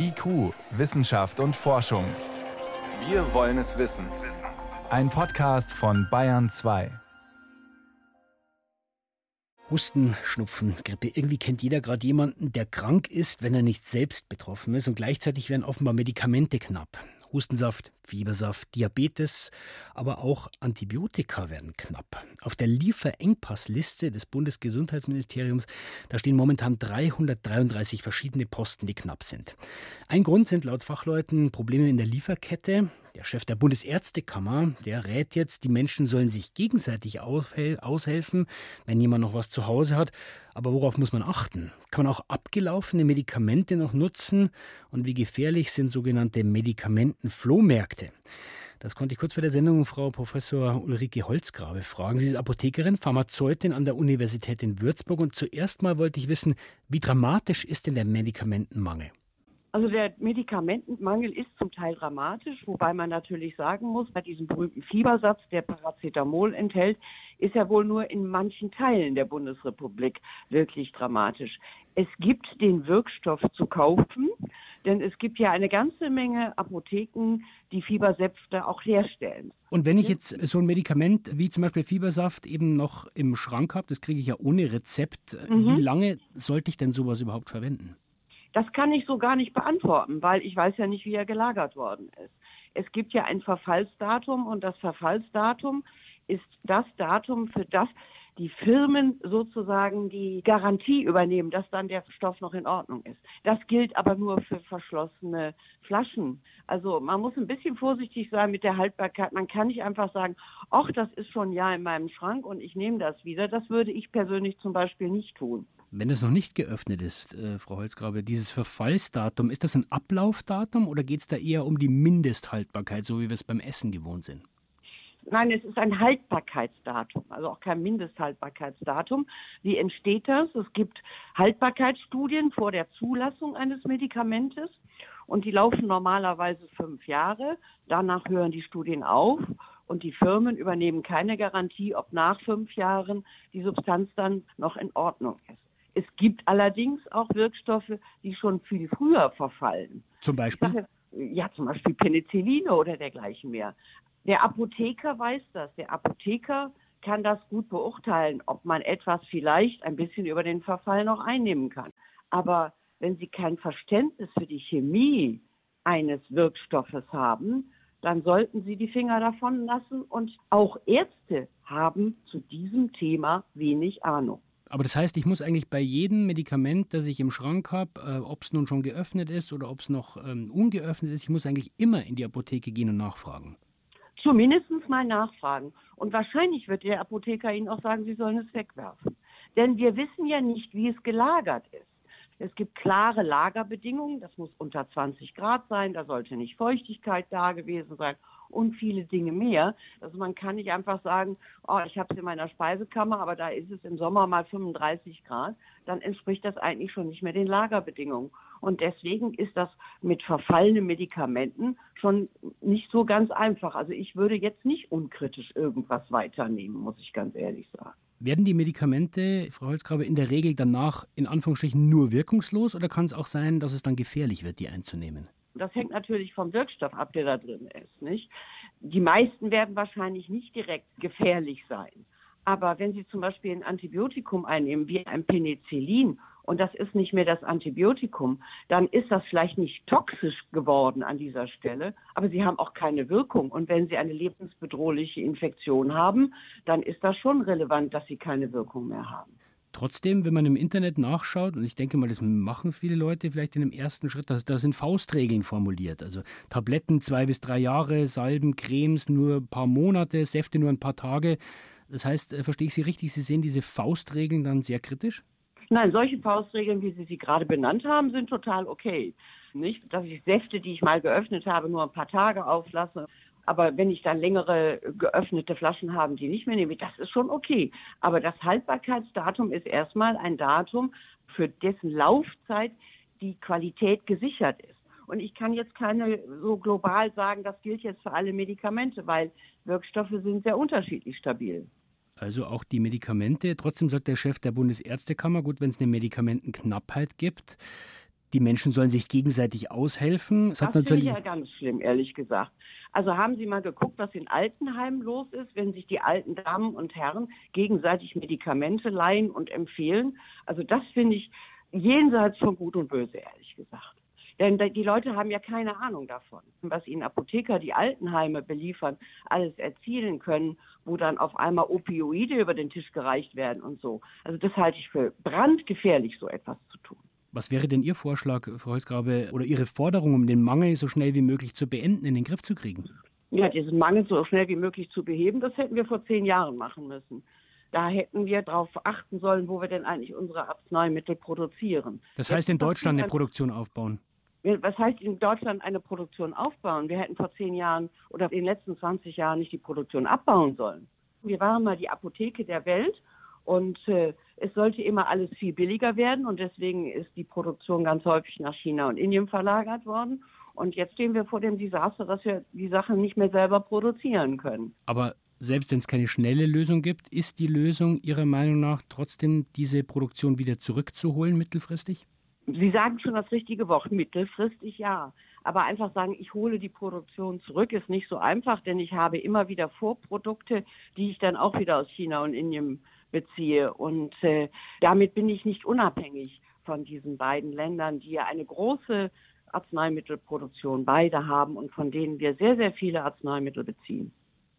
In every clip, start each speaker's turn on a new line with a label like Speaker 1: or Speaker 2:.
Speaker 1: IQ, Wissenschaft und Forschung. Wir wollen es wissen. Ein Podcast von Bayern 2.
Speaker 2: Husten, Schnupfen, Grippe. Irgendwie kennt jeder gerade jemanden, der krank ist, wenn er nicht selbst betroffen ist. Und gleichzeitig werden offenbar Medikamente knapp. Hustensaft, Fiebersaft, Diabetes, aber auch Antibiotika werden knapp. Auf der Lieferengpassliste des Bundesgesundheitsministeriums, da stehen momentan 333 verschiedene Posten, die knapp sind. Ein Grund sind laut Fachleuten Probleme in der Lieferkette. Der Chef der Bundesärztekammer, der rät jetzt, die Menschen sollen sich gegenseitig aushelfen, wenn jemand noch was zu Hause hat. Aber worauf muss man achten? Kann man auch abgelaufene Medikamente noch nutzen? Und wie gefährlich sind sogenannte Medikamentenflohmärkte? Das konnte ich kurz vor der Sendung Frau Professor Ulrike Holzgrabe fragen. Sie ist Apothekerin, Pharmazeutin an der Universität in Würzburg. Und zuerst mal wollte ich wissen, wie dramatisch ist denn der Medikamentenmangel?
Speaker 3: Also der Medikamentenmangel ist zum Teil dramatisch, wobei man natürlich sagen muss, bei diesem berühmten Fiebersatz, der Paracetamol enthält, ist er wohl nur in manchen Teilen der Bundesrepublik wirklich dramatisch. Es gibt den Wirkstoff zu kaufen, denn es gibt ja eine ganze Menge Apotheken, die Fiebersäfte auch herstellen.
Speaker 2: Und wenn ich jetzt so ein Medikament wie zum Beispiel Fiebersaft eben noch im Schrank habe, das kriege ich ja ohne Rezept, mhm. wie lange sollte ich denn sowas überhaupt verwenden?
Speaker 3: Das kann ich so gar nicht beantworten, weil ich weiß ja nicht, wie er gelagert worden ist. Es gibt ja ein Verfallsdatum und das Verfallsdatum ist das Datum, für das die Firmen sozusagen die Garantie übernehmen, dass dann der Stoff noch in Ordnung ist. Das gilt aber nur für verschlossene Flaschen. Also man muss ein bisschen vorsichtig sein mit der Haltbarkeit. Man kann nicht einfach sagen, ach, das ist schon Jahr in meinem Schrank und ich nehme das wieder. Das würde ich persönlich zum Beispiel nicht tun.
Speaker 2: Wenn es noch nicht geöffnet ist, äh, Frau Holzgrabe, dieses Verfallsdatum, ist das ein Ablaufdatum oder geht es da eher um die Mindesthaltbarkeit, so wie wir es beim Essen gewohnt sind?
Speaker 3: Nein, es ist ein Haltbarkeitsdatum, also auch kein Mindesthaltbarkeitsdatum. Wie entsteht das? Es gibt Haltbarkeitsstudien vor der Zulassung eines Medikamentes und die laufen normalerweise fünf Jahre. Danach hören die Studien auf und die Firmen übernehmen keine Garantie, ob nach fünf Jahren die Substanz dann noch in Ordnung ist. Es gibt allerdings auch Wirkstoffe, die schon viel früher verfallen.
Speaker 2: Zum Beispiel?
Speaker 3: Sage, ja, zum Beispiel Penicilline oder dergleichen mehr. Der Apotheker weiß das. Der Apotheker kann das gut beurteilen, ob man etwas vielleicht ein bisschen über den Verfall noch einnehmen kann. Aber wenn Sie kein Verständnis für die Chemie eines Wirkstoffes haben, dann sollten Sie die Finger davon lassen. Und auch Ärzte haben zu diesem Thema wenig Ahnung.
Speaker 2: Aber das heißt, ich muss eigentlich bei jedem Medikament, das ich im Schrank habe, äh, ob es nun schon geöffnet ist oder ob es noch ähm, ungeöffnet ist, ich muss eigentlich immer in die Apotheke gehen und nachfragen.
Speaker 3: Zumindest mal nachfragen. Und wahrscheinlich wird der Apotheker Ihnen auch sagen, Sie sollen es wegwerfen. Denn wir wissen ja nicht, wie es gelagert ist. Es gibt klare Lagerbedingungen, das muss unter 20 Grad sein, da sollte nicht Feuchtigkeit da gewesen sein und viele Dinge mehr. Also man kann nicht einfach sagen, oh, ich habe es in meiner Speisekammer, aber da ist es im Sommer mal 35 Grad. Dann entspricht das eigentlich schon nicht mehr den Lagerbedingungen. Und deswegen ist das mit verfallenen Medikamenten schon nicht so ganz einfach. Also ich würde jetzt nicht unkritisch irgendwas weiternehmen, muss ich ganz ehrlich sagen.
Speaker 2: Werden die Medikamente, Frau Holzgrabe, in der Regel danach in Anführungsstrichen nur wirkungslos oder kann es auch sein, dass es dann gefährlich wird, die einzunehmen?
Speaker 3: Das hängt natürlich vom Wirkstoff ab, der da drin ist. Nicht? Die meisten werden wahrscheinlich nicht direkt gefährlich sein. Aber wenn Sie zum Beispiel ein Antibiotikum einnehmen, wie ein Penicillin, und das ist nicht mehr das Antibiotikum, dann ist das vielleicht nicht toxisch geworden an dieser Stelle, aber Sie haben auch keine Wirkung. Und wenn Sie eine lebensbedrohliche Infektion haben, dann ist das schon relevant, dass Sie keine Wirkung mehr haben.
Speaker 2: Trotzdem, wenn man im Internet nachschaut, und ich denke mal, das machen viele Leute vielleicht in dem ersten Schritt, da, sind Faustregeln formuliert. Also Tabletten zwei bis drei Jahre, Salben, Cremes nur ein paar Monate, Säfte nur ein paar Tage. Das heißt, äh, verstehe ich Sie richtig, Sie sehen diese Faustregeln dann sehr kritisch?
Speaker 3: Nein, solche Faustregeln, wie Sie sie gerade benannt haben, sind total okay. Nicht, dass ich Säfte, die ich mal geöffnet habe, nur ein paar Tage auflasse. Aber wenn ich dann längere geöffnete Flaschen habe, die nicht mehr nehme, das ist schon okay. Aber das Haltbarkeitsdatum ist erstmal ein Datum, für dessen Laufzeit die Qualität gesichert ist. Und ich kann jetzt keine so global sagen, das gilt jetzt für alle Medikamente, weil Wirkstoffe sind sehr unterschiedlich stabil.
Speaker 2: Also auch die Medikamente. Trotzdem sagt der Chef der Bundesärztekammer, gut, wenn es eine Medikamentenknappheit gibt, die Menschen sollen sich gegenseitig aushelfen.
Speaker 3: Das, das finde ich ja ganz schlimm, ehrlich gesagt. Also haben Sie mal geguckt, was in Altenheimen los ist, wenn sich die alten Damen und Herren gegenseitig Medikamente leihen und empfehlen? Also das finde ich jenseits von Gut und Böse, ehrlich gesagt. Denn die Leute haben ja keine Ahnung davon, was ihnen Apotheker, die Altenheime beliefern, alles erzielen können, wo dann auf einmal Opioide über den Tisch gereicht werden und so. Also das halte ich für brandgefährlich, so etwas zu tun.
Speaker 2: Was wäre denn Ihr Vorschlag, Frau Holzgrabe, oder Ihre Forderung, um den Mangel so schnell wie möglich zu beenden, in den Griff zu kriegen?
Speaker 3: Ja, diesen Mangel so schnell wie möglich zu beheben, das hätten wir vor zehn Jahren machen müssen. Da hätten wir darauf achten sollen, wo wir denn eigentlich unsere Arzneimittel produzieren.
Speaker 2: Das heißt, in Deutschland eine Produktion aufbauen?
Speaker 3: Was heißt in Deutschland eine Produktion aufbauen? Wir hätten vor zehn Jahren oder in den letzten 20 Jahren nicht die Produktion abbauen sollen. Wir waren mal die Apotheke der Welt und äh, es sollte immer alles viel billiger werden und deswegen ist die Produktion ganz häufig nach China und Indien verlagert worden. Und jetzt stehen wir vor dem Desaster, dass wir die Sachen nicht mehr selber produzieren können.
Speaker 2: Aber selbst wenn es keine schnelle Lösung gibt, ist die Lösung Ihrer Meinung nach trotzdem, diese Produktion wieder zurückzuholen mittelfristig?
Speaker 3: Sie sagen schon das richtige Wort, mittelfristig ja. Aber einfach sagen, ich hole die Produktion zurück, ist nicht so einfach, denn ich habe immer wieder Vorprodukte, die ich dann auch wieder aus China und Indien beziehe. Und äh, damit bin ich nicht unabhängig von diesen beiden Ländern, die ja eine große Arzneimittelproduktion beide haben und von denen wir sehr, sehr viele Arzneimittel beziehen.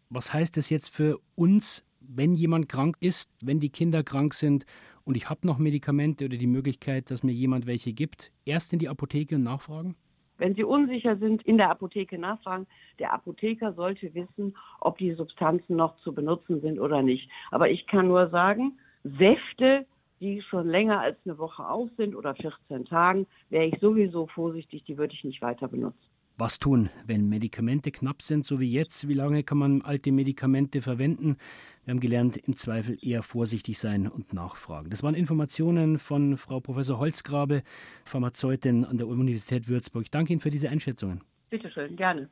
Speaker 2: Was heißt das jetzt für uns, wenn jemand krank ist, wenn die Kinder krank sind und ich habe noch Medikamente oder die Möglichkeit, dass mir jemand welche gibt, erst in die Apotheke und nachfragen?
Speaker 3: Wenn Sie unsicher sind, in der Apotheke nachfragen. Der Apotheker sollte wissen, ob die Substanzen noch zu benutzen sind oder nicht. Aber ich kann nur sagen, Säfte, die schon länger als eine Woche auf sind oder 14 Tagen, wäre ich sowieso vorsichtig, die würde ich nicht weiter benutzen.
Speaker 2: Was tun, wenn Medikamente knapp sind, so wie jetzt? Wie lange kann man alte Medikamente verwenden? Wir haben gelernt, im Zweifel eher vorsichtig sein und nachfragen. Das waren Informationen von Frau Professor Holzgrabe, Pharmazeutin an der Universität Würzburg. Ich danke Ihnen für diese Einschätzungen.
Speaker 3: Bitte schön, gerne.